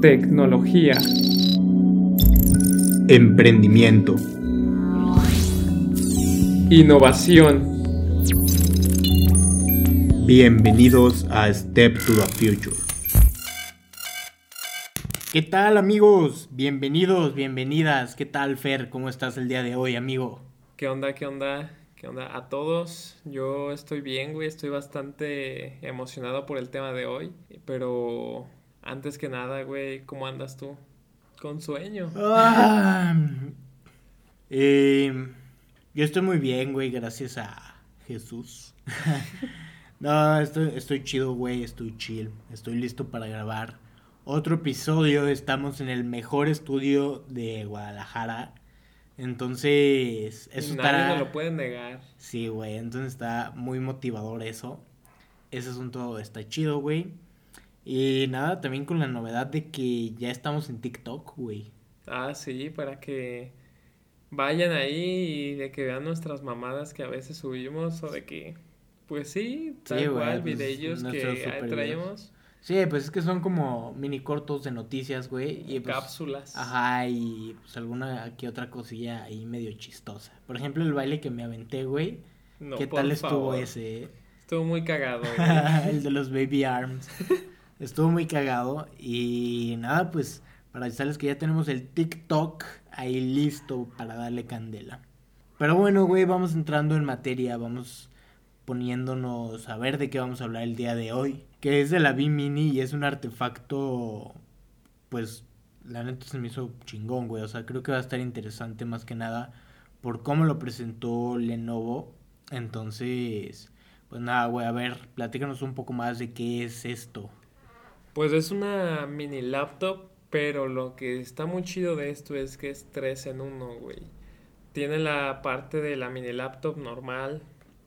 tecnología, emprendimiento, innovación. Bienvenidos a Step to the Future. ¿Qué tal amigos? Bienvenidos, bienvenidas. ¿Qué tal Fer? ¿Cómo estás el día de hoy, amigo? ¿Qué onda? ¿Qué onda? ¿Qué onda a todos? Yo estoy bien, güey. Estoy bastante emocionado por el tema de hoy. Pero antes que nada, güey, ¿cómo andas tú? Con sueño. Ah, eh, yo estoy muy bien, güey, gracias a Jesús. no, estoy, estoy chido, güey, estoy chill. Estoy listo para grabar otro episodio. Estamos en el mejor estudio de Guadalajara. Entonces, eso Nadie no lo puede negar. Sí, güey, entonces está muy motivador eso. Ese asunto está chido, güey. Y nada, también con la novedad de que ya estamos en TikTok, güey. Ah, sí, para que vayan ahí y de que vean nuestras mamadas que a veces subimos o de que, pues sí, tal cual, pues, videos que traemos. Sí, pues es que son como mini cortos de noticias, güey. Y pues, Cápsulas. Ajá, y pues alguna aquí otra cosilla ahí medio chistosa. Por ejemplo, el baile que me aventé, güey. ¿Qué tal estuvo ese? Estuvo muy cagado, güey. el de los baby arms. estuvo muy cagado. Y nada, pues para avisarles que ya tenemos el TikTok ahí listo para darle candela. Pero bueno, güey, vamos entrando en materia. Vamos poniéndonos a ver de qué vamos a hablar el día de hoy que es de la B-Mini y es un artefacto, pues, la neta se me hizo chingón, güey. O sea, creo que va a estar interesante más que nada por cómo lo presentó Lenovo. Entonces, pues nada, güey, a ver, platícanos un poco más de qué es esto. Pues es una mini laptop, pero lo que está muy chido de esto es que es 3 en 1, güey. Tiene la parte de la mini laptop normal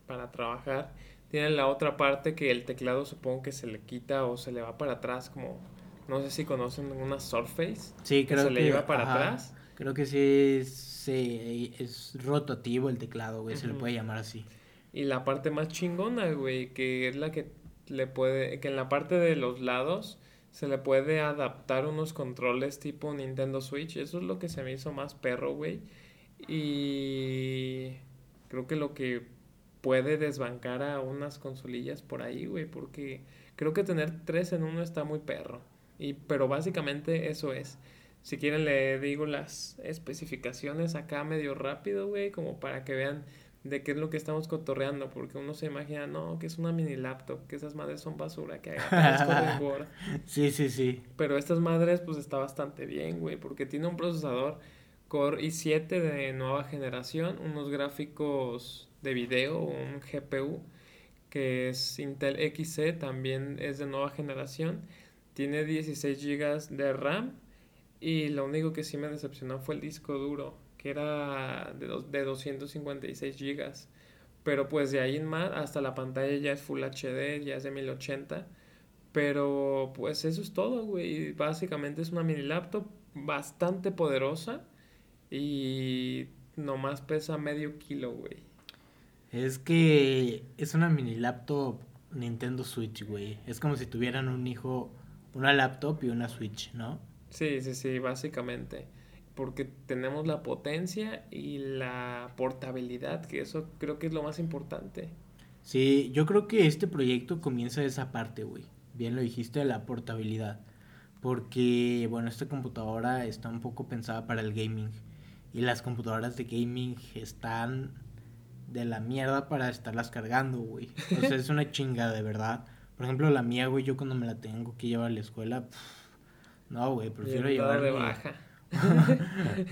para trabajar tiene la otra parte que el teclado supongo que se le quita o se le va para atrás, como no sé si conocen una Surface. Sí, creo que se le lleva para atrás. Creo que sí es, es rotativo el teclado, güey, se le puede llamar así. Y la parte más chingona, güey, que es la que le puede, que en la parte de los lados se le puede adaptar unos controles tipo Nintendo Switch. Eso es lo que se me hizo más perro, güey. Y creo que lo que puede desbancar a unas consolillas por ahí, güey, porque creo que tener tres en uno está muy perro. Y, pero básicamente eso es. Si quieren le digo las especificaciones acá medio rápido, güey, como para que vean de qué es lo que estamos cotorreando, porque uno se imagina, no, que es una mini laptop, que esas madres son basura, que haga Sí, sí, sí. Pero estas madres, pues está bastante bien, güey, porque tiene un procesador Core i7 de nueva generación, unos gráficos de video, un GPU que es Intel XC, también es de nueva generación, tiene 16 GB de RAM y lo único que sí me decepcionó fue el disco duro, que era de, de 256 GB. Pero pues de ahí en más, hasta la pantalla ya es Full HD, ya es de 1080. Pero pues eso es todo, güey. Básicamente es una mini laptop bastante poderosa y nomás pesa medio kilo, güey. Es que es una mini laptop Nintendo Switch, güey. Es como si tuvieran un hijo, una laptop y una Switch, ¿no? Sí, sí, sí, básicamente. Porque tenemos la potencia y la portabilidad, que eso creo que es lo más importante. Sí, yo creo que este proyecto comienza de esa parte, güey. Bien lo dijiste, de la portabilidad. Porque, bueno, esta computadora está un poco pensada para el gaming. Y las computadoras de gaming están de la mierda para estarlas cargando, güey. O sea, es una chinga, de verdad. Por ejemplo, la mía, güey, yo cuando me la tengo que llevar a la escuela, no, güey, prefiero llevar de baja.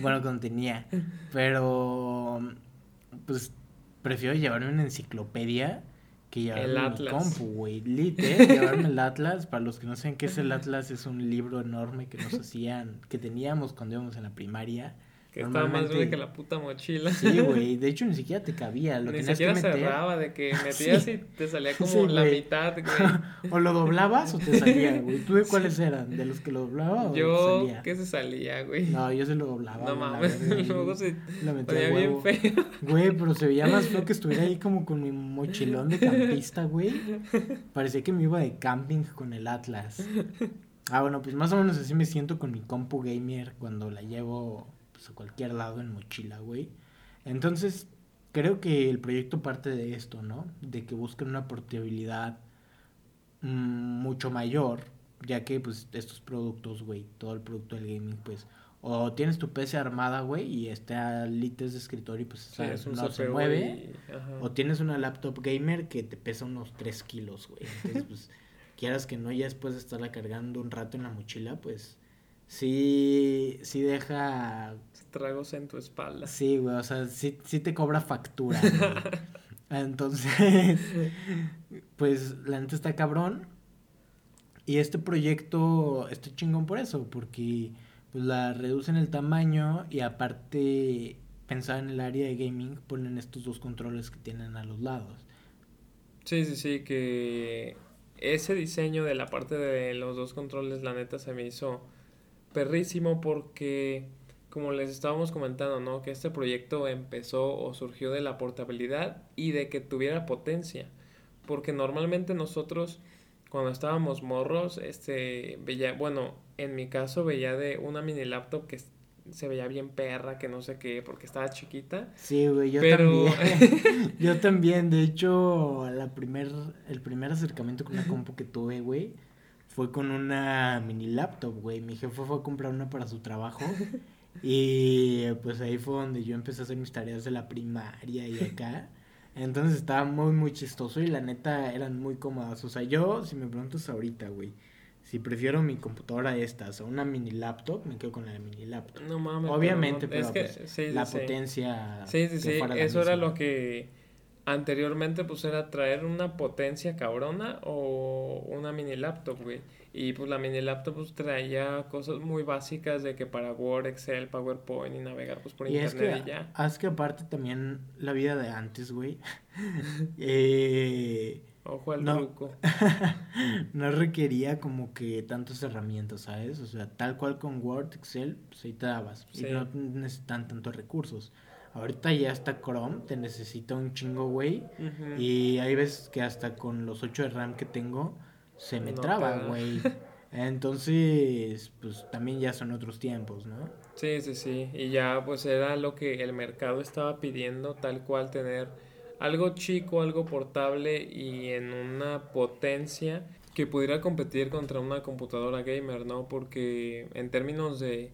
Bueno, cuando tenía. Pero, pues, prefiero llevarme una enciclopedia que llevarme el Atlas. compu, güey. Llevarme el Atlas. Para los que no saben qué es el Atlas, es un libro enorme que nos hacían, que teníamos cuando íbamos en la primaria que estaba más grande que la puta mochila. Sí, güey. De hecho, ni siquiera te cabía. Lo ni siquiera cerraba, de que metías y te salía como la mitad, güey. o lo doblabas o te salía, güey. ¿Tú de cuáles eran? ¿De los que lo doblaba o yo, salía? ¿qué se salía, güey? No, yo se lo doblaba. No mames, luego se lo metía bien feo. Güey, pero se veía más feo que estuviera ahí como con mi mochilón de campista, güey. Parecía que me iba de camping con el Atlas. Ah, bueno, pues más o menos así me siento con mi compu gamer cuando la llevo pues, a cualquier lado en mochila, güey. Entonces, creo que el proyecto parte de esto, ¿no? De que busquen una portabilidad mm, mucho mayor, ya que pues estos productos, güey, todo el producto del gaming, pues o tienes tu PC armada, güey, y está lites de escritorio y pues no se mueve. O tienes una laptop gamer que te pesa unos 3 kilos, güey. Entonces, pues, quieras que no, ya después de estarla cargando un rato en la mochila, pues, sí, sí deja... Tragos en tu espalda. Sí, güey, o sea, sí, sí te cobra factura. Entonces, pues, la neta está cabrón. Y este proyecto está chingón por eso, porque pues la reducen el tamaño y aparte pensar en el área de gaming ponen estos dos controles que tienen a los lados. Sí, sí, sí, que ese diseño de la parte de los dos controles la neta se me hizo perrísimo porque como les estábamos comentando, ¿no? Que este proyecto empezó o surgió de la portabilidad y de que tuviera potencia. Porque normalmente nosotros cuando estábamos morros, este, veía, bueno, en mi caso veía de una mini laptop que se veía bien perra, que no sé qué, porque estaba chiquita. Sí, güey, yo también. yo también, de hecho, la primer, el primer acercamiento con una compu que tuve, güey, fue con una mini laptop, güey. Mi jefe fue a comprar una para su trabajo. Y pues ahí fue donde yo empecé a hacer mis tareas de la primaria y acá. Entonces estaba muy, muy chistoso y la neta eran muy cómodas. O sea, yo, si me preguntas ahorita, güey, si prefiero mi computadora estas o una mini laptop, me quedo con la mini laptop. No mames. Obviamente, pero, es que, pues, la potencia. Sí, sí, sí. Eso era lo que anteriormente, pues era traer una potencia cabrona o una mini laptop, güey. Y pues la mini laptop pues, traía cosas muy básicas de que para Word, Excel, PowerPoint y navegar pues por internet y ya. Es que aparte también la vida de antes, güey. eh, Ojo al no, no requería como que tantas herramientas, ¿sabes? O sea, tal cual con Word, Excel, pues ahí te dabas. Y no necesitan tantos recursos. Ahorita ya hasta Chrome te necesita un chingo, güey. Y hay veces que hasta con los 8 de RAM que tengo se me traba, güey. Entonces, pues también ya son otros tiempos, ¿no? Sí, sí, sí. Y ya pues era lo que el mercado estaba pidiendo, tal cual tener algo chico, algo portable y en una potencia que pudiera competir contra una computadora gamer, ¿no? Porque en términos de,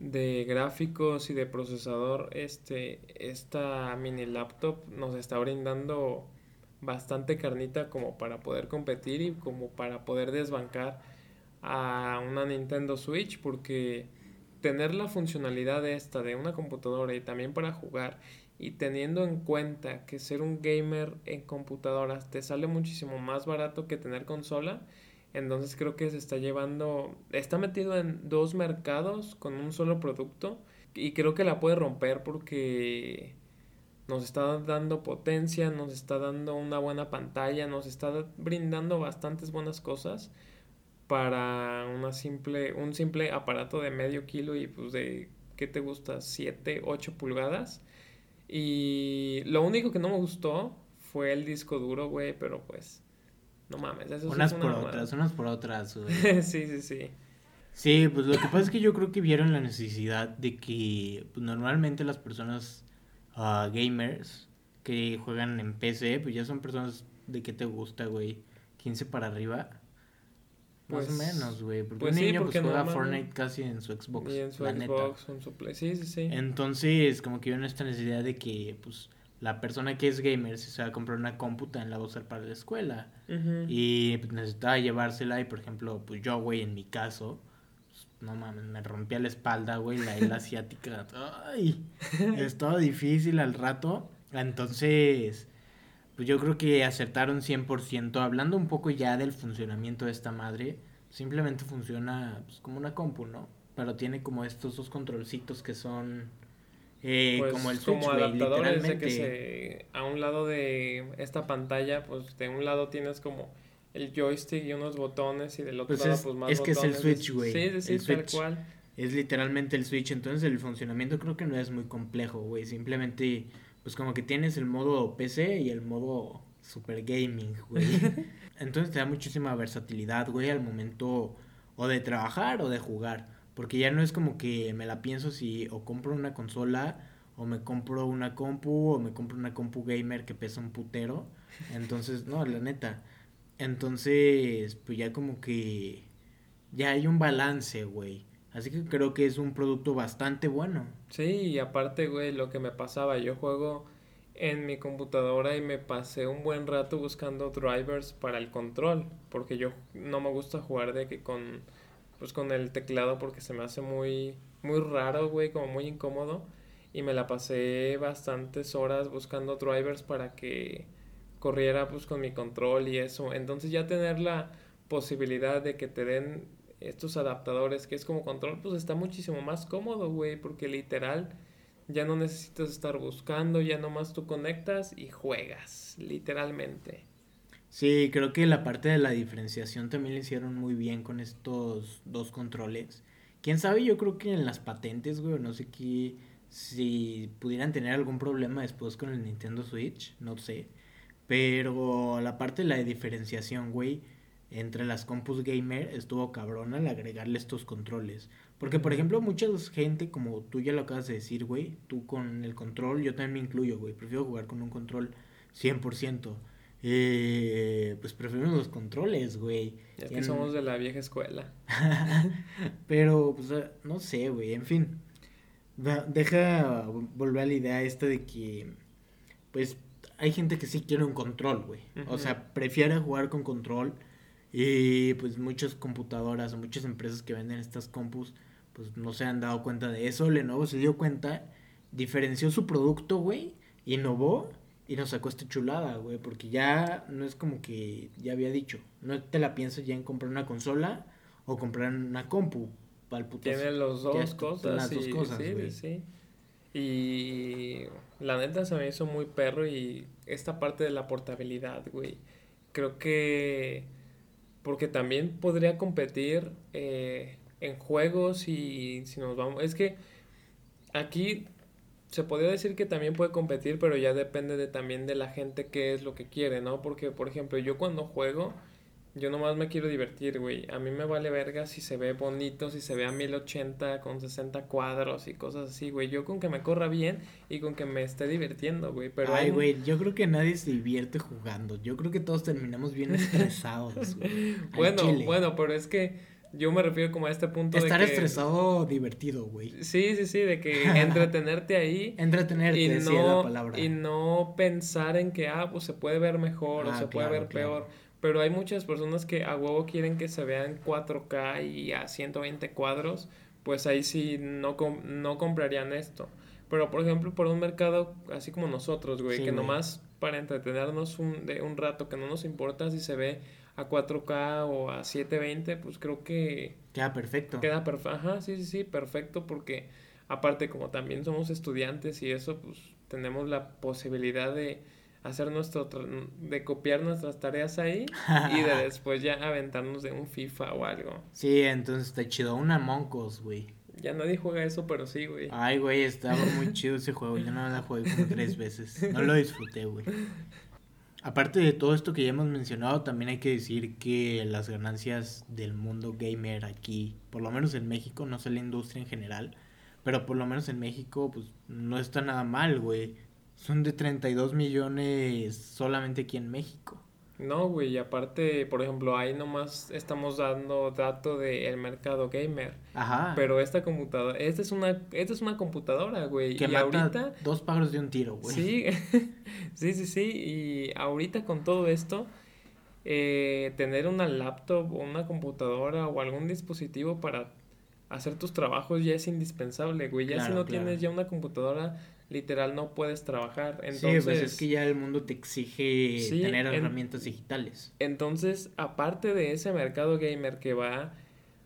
de gráficos y de procesador, este, esta mini laptop nos está brindando bastante carnita como para poder competir y como para poder desbancar a una Nintendo Switch porque tener la funcionalidad esta de una computadora y también para jugar y teniendo en cuenta que ser un gamer en computadoras te sale muchísimo más barato que tener consola, entonces creo que se está llevando, está metido en dos mercados con un solo producto y creo que la puede romper porque nos está dando potencia, nos está dando una buena pantalla, nos está brindando bastantes buenas cosas para una simple, un simple aparato de medio kilo y pues de, ¿qué te gusta? 7, 8 pulgadas. Y lo único que no me gustó fue el disco duro, güey, pero pues, no mames. Eso unas por otras, unas por otras, sí, sí, sí. Sí, pues lo que pasa es que yo creo que vieron la necesidad de que pues, normalmente las personas gamers que juegan en PC, pues ya son personas de que te gusta, güey, 15 para arriba. Más o pues, menos, güey. Porque pues un niño pues, juega Fortnite casi en su Xbox. en su Xbox, en su Play. Sí, sí, sí. Entonces, como que en esta necesidad de que, pues, la persona que es gamer, si se va a comprar una cómputa, la va a usar para la escuela. Y pues, necesitaba llevársela. Y, por ejemplo, pues yo, güey, en mi caso, no mames, me rompía la espalda, güey, la isla asiática. Ay, estaba difícil al rato. Entonces, pues yo creo que acertaron 100%. Hablando un poco ya del funcionamiento de esta madre, simplemente funciona pues, como una compu, ¿no? Pero tiene como estos dos controlcitos que son eh, pues, como el Switch, como adaptadores de que se, a un lado de esta pantalla, pues de un lado tienes como el joystick y unos botones y del otro pues lado pues más es que es el Switch, güey. Sí, sí, sí, tal cual. Es literalmente el Switch, entonces el funcionamiento creo que no es muy complejo, güey. Simplemente, pues como que tienes el modo PC y el modo super gaming, güey. entonces te da muchísima versatilidad, güey, al momento o de trabajar o de jugar. Porque ya no es como que me la pienso si o compro una consola o me compro una compu o me compro una compu gamer que pesa un putero. Entonces, no, la neta. Entonces, pues ya como que ya hay un balance, güey. Así que creo que es un producto bastante bueno. Sí, y aparte, güey, lo que me pasaba, yo juego en mi computadora y me pasé un buen rato buscando drivers para el control, porque yo no me gusta jugar de que con pues con el teclado porque se me hace muy muy raro, güey, como muy incómodo y me la pasé bastantes horas buscando drivers para que corriera pues con mi control y eso. Entonces ya tener la posibilidad de que te den estos adaptadores que es como control, pues está muchísimo más cómodo, güey, porque literal ya no necesitas estar buscando, ya nomás tú conectas y juegas, literalmente. Sí, creo que la parte de la diferenciación también le hicieron muy bien con estos dos controles. Quién sabe, yo creo que en las patentes, güey, no sé qué, si pudieran tener algún problema después con el Nintendo Switch, no sé. Pero la parte de la diferenciación, güey, entre las compus gamer estuvo cabrona al agregarle estos controles. Porque, por ejemplo, mucha gente, como tú ya lo acabas de decir, güey, tú con el control, yo también me incluyo, güey, prefiero jugar con un control 100%. Eh, pues prefiero los controles, güey. Es que somos de la vieja escuela. Pero, pues, no sé, güey, en fin. Deja volver a la idea esta de que, pues, hay gente que sí quiere un control, güey. O sea, prefiere jugar con control y pues muchas computadoras o muchas empresas que venden estas compus, pues no se han dado cuenta de eso. Lenovo se dio cuenta, diferenció su producto, güey, innovó y nos sacó esta chulada, güey, porque ya no es como que ya había dicho, no te la piensas ya en comprar una consola o comprar una compu. Para el Tiene los dos cosas. Las dos cosas, sí, sí. Y la neta se me hizo muy perro y esta parte de la portabilidad, güey. Creo que porque también podría competir eh, en juegos y si nos vamos... Es que aquí se podría decir que también puede competir, pero ya depende de, también de la gente qué es lo que quiere, ¿no? Porque, por ejemplo, yo cuando juego yo nomás me quiero divertir, güey. A mí me vale verga si se ve bonito, si se ve a 1080 con 60 cuadros y cosas así, güey. Yo con que me corra bien y con que me esté divirtiendo, güey. Pero Ay, güey, yo creo que nadie se divierte jugando. Yo creo que todos terminamos bien estresados, güey. bueno, bueno, pero es que yo me refiero como a este punto Estar de Estar estresado divertido, güey. Sí, sí, sí, de que entretenerte ahí. entretenerte, y no, la palabra. Y no pensar en que, ah, pues se puede ver mejor o ah, se puede ver peor pero hay muchas personas que a huevo quieren que se vean 4K y a 120 cuadros, pues ahí sí no, no comprarían esto. Pero por ejemplo, por un mercado así como nosotros, güey, que nomás para entretenernos un, de un rato, que no nos importa si se ve a 4K o a 720, pues creo que... Queda perfecto. Queda perfecto. Ajá, sí, sí, sí, perfecto, porque aparte como también somos estudiantes y eso, pues tenemos la posibilidad de hacer nuestro de copiar nuestras tareas ahí y de después ya aventarnos de un FIFA o algo. Sí, entonces está chido. Una Moncos, güey. Ya nadie juega eso, pero sí, güey. Ay, güey, estaba muy chido ese juego. Yo no la jugué como tres veces. No lo disfruté, güey. Aparte de todo esto que ya hemos mencionado, también hay que decir que las ganancias del mundo gamer aquí, por lo menos en México, no sé la industria en general, pero por lo menos en México, pues no está nada mal, güey son de 32 millones solamente aquí en México. No, güey, y aparte, por ejemplo, ahí nomás estamos dando dato del mercado gamer. Ajá. Pero esta computadora, esta es una, esta es una computadora, güey. Que y ahorita dos pájaros de un tiro, güey. Sí, sí, sí, sí. Y ahorita con todo esto, eh, tener una laptop o una computadora o algún dispositivo para hacer tus trabajos ya es indispensable, güey. Ya si no tienes ya una computadora literal no puedes trabajar. Entonces, sí, pues es que ya el mundo te exige tener herramientas digitales. Entonces, aparte de ese mercado gamer que va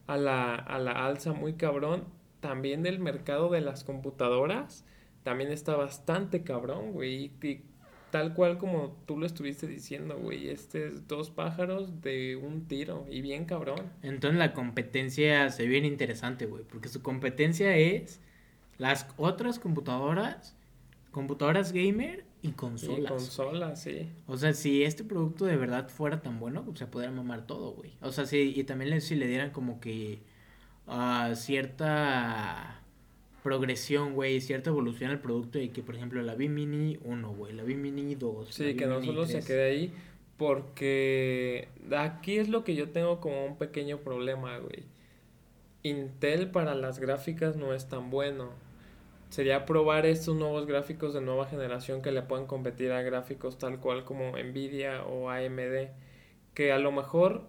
a la, a la alza muy cabrón, también del mercado de las computadoras también está bastante cabrón, güey. Y tal cual como tú lo estuviste diciendo, güey. Este es dos pájaros de un tiro y bien cabrón. Entonces la competencia se ve bien interesante, güey. Porque su competencia es las otras computadoras, computadoras gamer y consolas. Y consolas, sí. O sea, si este producto de verdad fuera tan bueno, pues se podría mamar todo, güey. O sea, sí, y también si le dieran como que uh, cierta progresión, güey, cierta evolución al producto y que, por ejemplo, la V Mini 1, güey, la V Mini 2. Sí, que no solo se quede ahí, porque aquí es lo que yo tengo como un pequeño problema, güey. Intel para las gráficas no es tan bueno. Sería probar estos nuevos gráficos de nueva generación que le puedan competir a gráficos tal cual como Nvidia o AMD. Que a lo mejor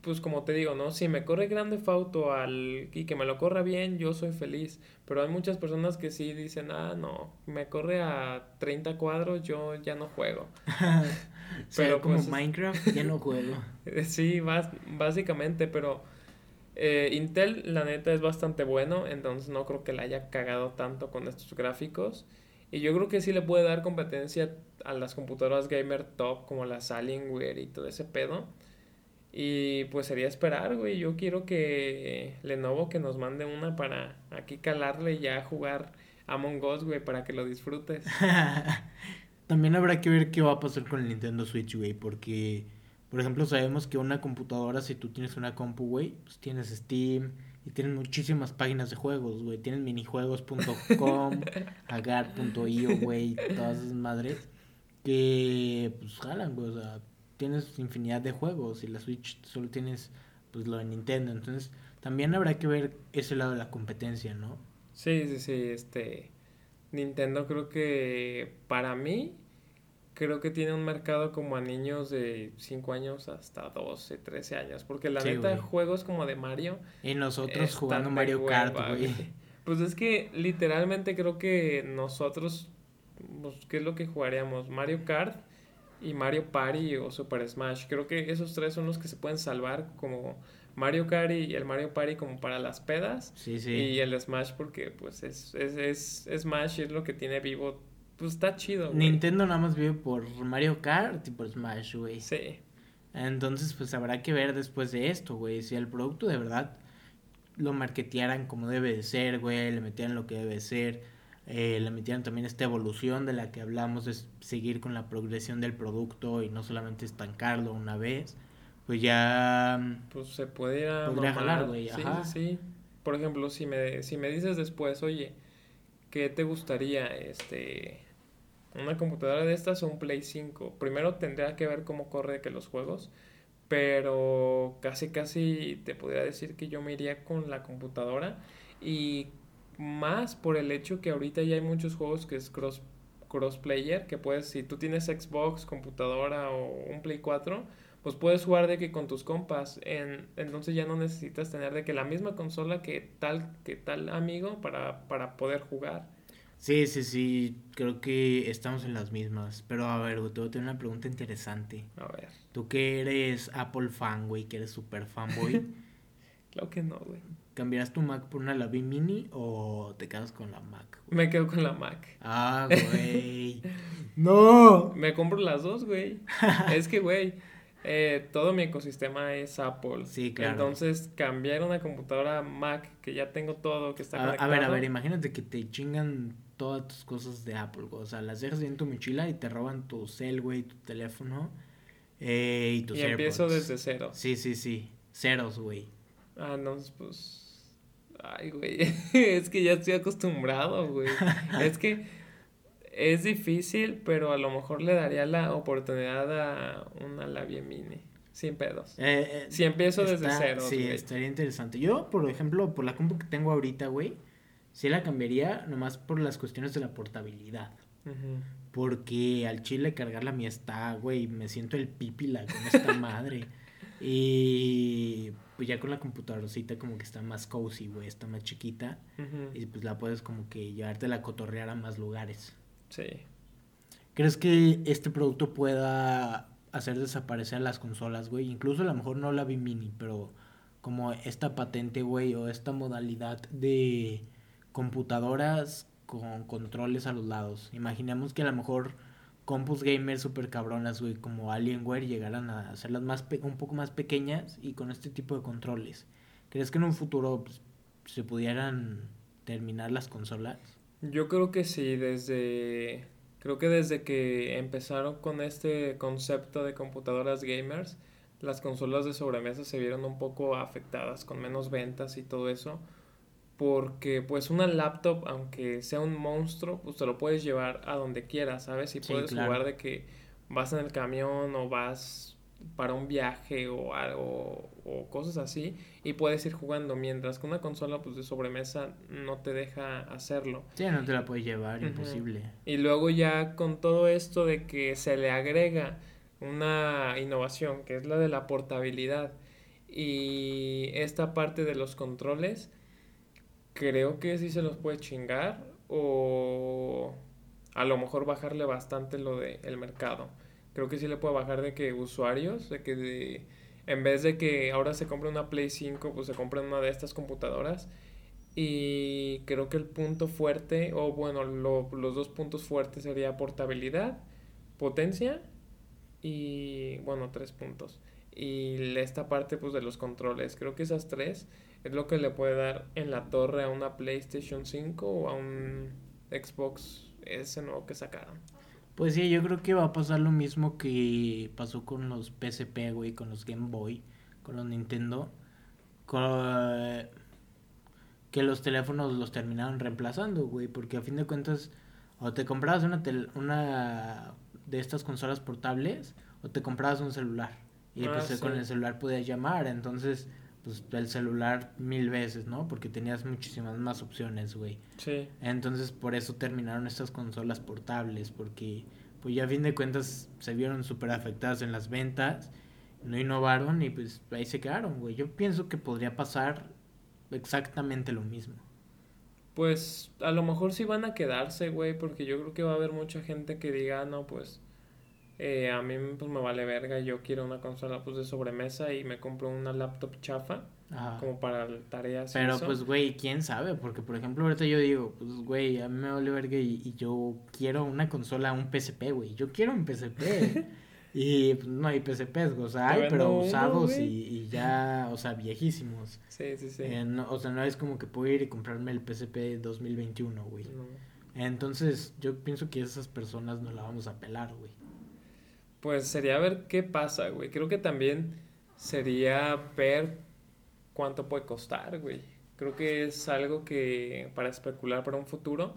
pues como te digo, ¿no? Si me corre grande Fauto al, y que me lo corra bien, yo soy feliz. Pero hay muchas personas que sí dicen, ah, no, me corre a 30 cuadros, yo ya no juego. pero como pues, Minecraft, ya no juego. sí, básicamente, pero eh, Intel, la neta, es bastante bueno, entonces no creo que la haya cagado tanto con estos gráficos. Y yo creo que sí le puede dar competencia a las computadoras gamer top como las Alienware y todo ese pedo. Y pues sería esperar, güey. Yo quiero que Lenovo que nos mande una para aquí calarle y ya jugar Among Us, güey, para que lo disfrutes. También habrá que ver qué va a pasar con el Nintendo Switch, güey, porque, por ejemplo, sabemos que una computadora, si tú tienes una compu, güey, pues tienes Steam y tienes muchísimas páginas de juegos, güey. Tienes minijuegos.com, agar.io, güey, todas esas madres que, pues, jalan, güey, o sea tienes infinidad de juegos y la Switch solo tienes pues lo de Nintendo, entonces también habrá que ver ese lado de la competencia, ¿no? Sí, sí, sí, este Nintendo creo que para mí creo que tiene un mercado como a niños de 5 años hasta 12, 13 años, porque la neta juegos como de Mario y nosotros jugando Mario Kart, güey. Pues es que literalmente creo que nosotros pues, ¿qué es lo que jugaríamos? Mario Kart y Mario Party o Super Smash. Creo que esos tres son los que se pueden salvar como Mario Kart y el Mario Party como para las pedas. Sí, sí. Y el Smash porque pues es, es, es Smash es lo que tiene vivo. Pues está chido. Nintendo nada más vive por Mario Kart y por Smash, güey. Sí. Entonces pues habrá que ver después de esto, güey. Si el producto de verdad lo marketearan como debe de ser, güey. Le metieran lo que debe de ser eh, le metieron también esta evolución de la que hablamos, de seguir con la progresión del producto y no solamente estancarlo una vez, pues ya... Mm, pues se pudiera... Podría jalar, güey, sí, Sí, Por ejemplo, si me, si me dices después, oye, ¿qué te gustaría? Este... Una computadora de estas o un Play 5. Primero tendría que ver cómo corre que los juegos, pero casi casi te podría decir que yo me iría con la computadora y más por el hecho que ahorita ya hay muchos juegos que es cross crossplayer, que puedes, si tú tienes Xbox, computadora o un Play 4, pues puedes jugar de que con tus compas, en, entonces ya no necesitas tener de que la misma consola que tal, que tal amigo para, para poder jugar. Sí, sí, sí, creo que estamos en las mismas, pero a ver, te voy a tener una pregunta interesante. A ver. Tú que eres Apple fan, güey, que eres super fanboy. claro que no, güey. ¿Cambiarás tu Mac por una Lavi Mini o te quedas con la Mac? Me quedo con la Mac. Ah, güey. ¡No! Me compro las dos, güey. es que, güey, eh, todo mi ecosistema es Apple. Sí, claro. Entonces, cambiar una computadora Mac, que ya tengo todo, que está a, conectado. A ver, a ver, imagínate que te chingan todas tus cosas de Apple. O sea, las dejas en tu mochila y te roban tu cel, güey, tu teléfono eh, y tus Y empiezo desde cero. Sí, sí, sí. Ceros, güey. Ah, no, pues Ay, güey, es que ya estoy acostumbrado, güey. es que es difícil, pero a lo mejor le daría la oportunidad a una labia mini. Sin pedos. Eh, eh, si empiezo desde cero. Sí, estaría interesante. Yo, por ejemplo, por la compu que tengo ahorita, güey, sí la cambiaría nomás por las cuestiones de la portabilidad. Porque al chile cargar la mía está, güey, me siento el pipila con esta madre. Y pues ya con la computadorcita como que está más cozy, güey, está más chiquita. Y pues la puedes como que llevarte la cotorrear a más lugares. Sí. ¿Crees que este producto pueda hacer desaparecer las consolas, güey? Incluso a lo mejor no la vi mini, pero como esta patente, güey, o esta modalidad de computadoras con controles a los lados. Imaginemos que a lo mejor compus gamer super cabronas, güey, como Alienware, llegaran a hacerlas más un poco más pequeñas y con este tipo de controles. ¿Crees que en un futuro pues, se pudieran terminar las consolas? Yo creo que sí, desde Creo que desde que empezaron con este concepto de computadoras gamers, las consolas de sobremesa se vieron un poco afectadas con menos ventas y todo eso. Porque pues una laptop, aunque sea un monstruo, pues te lo puedes llevar a donde quieras, ¿sabes? Y puedes jugar de que vas en el camión o vas para un viaje o algo o cosas así y puedes ir jugando mientras que una consola pues de sobremesa no te deja hacerlo. Sí, no te la puedes llevar, imposible. Y luego ya con todo esto de que se le agrega una innovación que es la de la portabilidad y esta parte de los controles creo que sí se los puede chingar o a lo mejor bajarle bastante lo del el mercado creo que sí le puede bajar de que usuarios, de que de, en vez de que ahora se compre una Play 5, pues se compre una de estas computadoras. Y creo que el punto fuerte, o bueno, los dos puntos fuertes sería portabilidad, potencia y, bueno, tres puntos. Y esta parte pues de los controles, creo que esas tres es lo que le puede dar en la torre a una PlayStation 5 o a un Xbox ese nuevo que sacaron. Pues sí, yo creo que va a pasar lo mismo que pasó con los PSP, güey, con los Game Boy, con los Nintendo. que los teléfonos los terminaron reemplazando, güey, porque a fin de cuentas o te comprabas una, una de estas consolas portables o te comprabas un celular. Y ah, pues con el celular podías llamar, entonces pues el celular mil veces, ¿no? Porque tenías muchísimas más opciones, güey. Sí. Entonces por eso terminaron estas consolas portables, porque pues ya a fin de cuentas se vieron súper afectadas en las ventas, no innovaron y pues ahí se quedaron, güey. Yo pienso que podría pasar exactamente lo mismo. Pues a lo mejor sí van a quedarse, güey, porque yo creo que va a haber mucha gente que diga, ah, no, pues eh, a mí pues me vale verga, yo quiero una consola pues de sobremesa y me compro una laptop chafa como para tareas. Pero pues güey, quién sabe, porque por ejemplo ahorita yo digo, pues güey, a mí me vale verga y, yo quiero una consola, un PSP, güey, yo quiero un PSP. y pues, no hay PSPs, o sea, hay, pero usados y, ya, o sea, viejísimos. Sí, sí, sí. Eh, o sea, no es como que puedo ir y comprarme el PSP 2021, güey. Entonces, yo pienso que esas personas no la vamos a pelar, güey. Pues sería ver qué pasa, güey. Creo que también sería ver cuánto puede costar, güey. Creo que es algo que para especular para un futuro,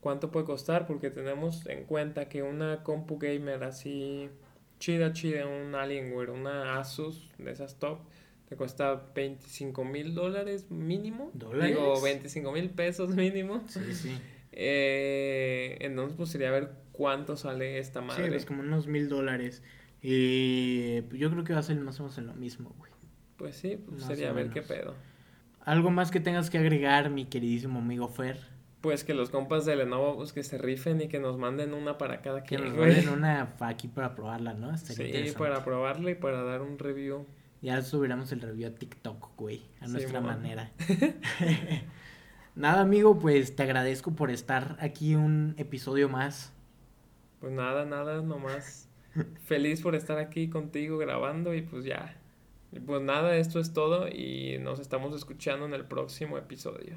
cuánto puede costar, porque tenemos en cuenta que una compu gamer así chida, chida, un Alienware, una Asus de esas top, te cuesta 25 mil dólares mínimo. ¿Dólares? Digo, 25 mil pesos mínimo. Sí, sí. Eh, entonces, pues sería ver cuánto sale esta madre. Sí, pues como unos mil dólares. Y yo creo que va a ser más o menos en lo mismo, güey. Pues sí, pues sería ver qué pedo. ¿Algo más que tengas que agregar, mi queridísimo amigo Fer? Pues que los compas de Lenovo pues que se rifen y que nos manden una para cada quien. Que nos manden una aquí para probarla, ¿no? sí, para probarla y para dar un review. Ya subiremos el review a TikTok, güey, a nuestra manera. Nada, amigo, pues te agradezco por estar aquí un episodio más. Pues nada, nada, nomás. Feliz por estar aquí contigo grabando y pues ya. Pues nada, esto es todo y nos estamos escuchando en el próximo episodio.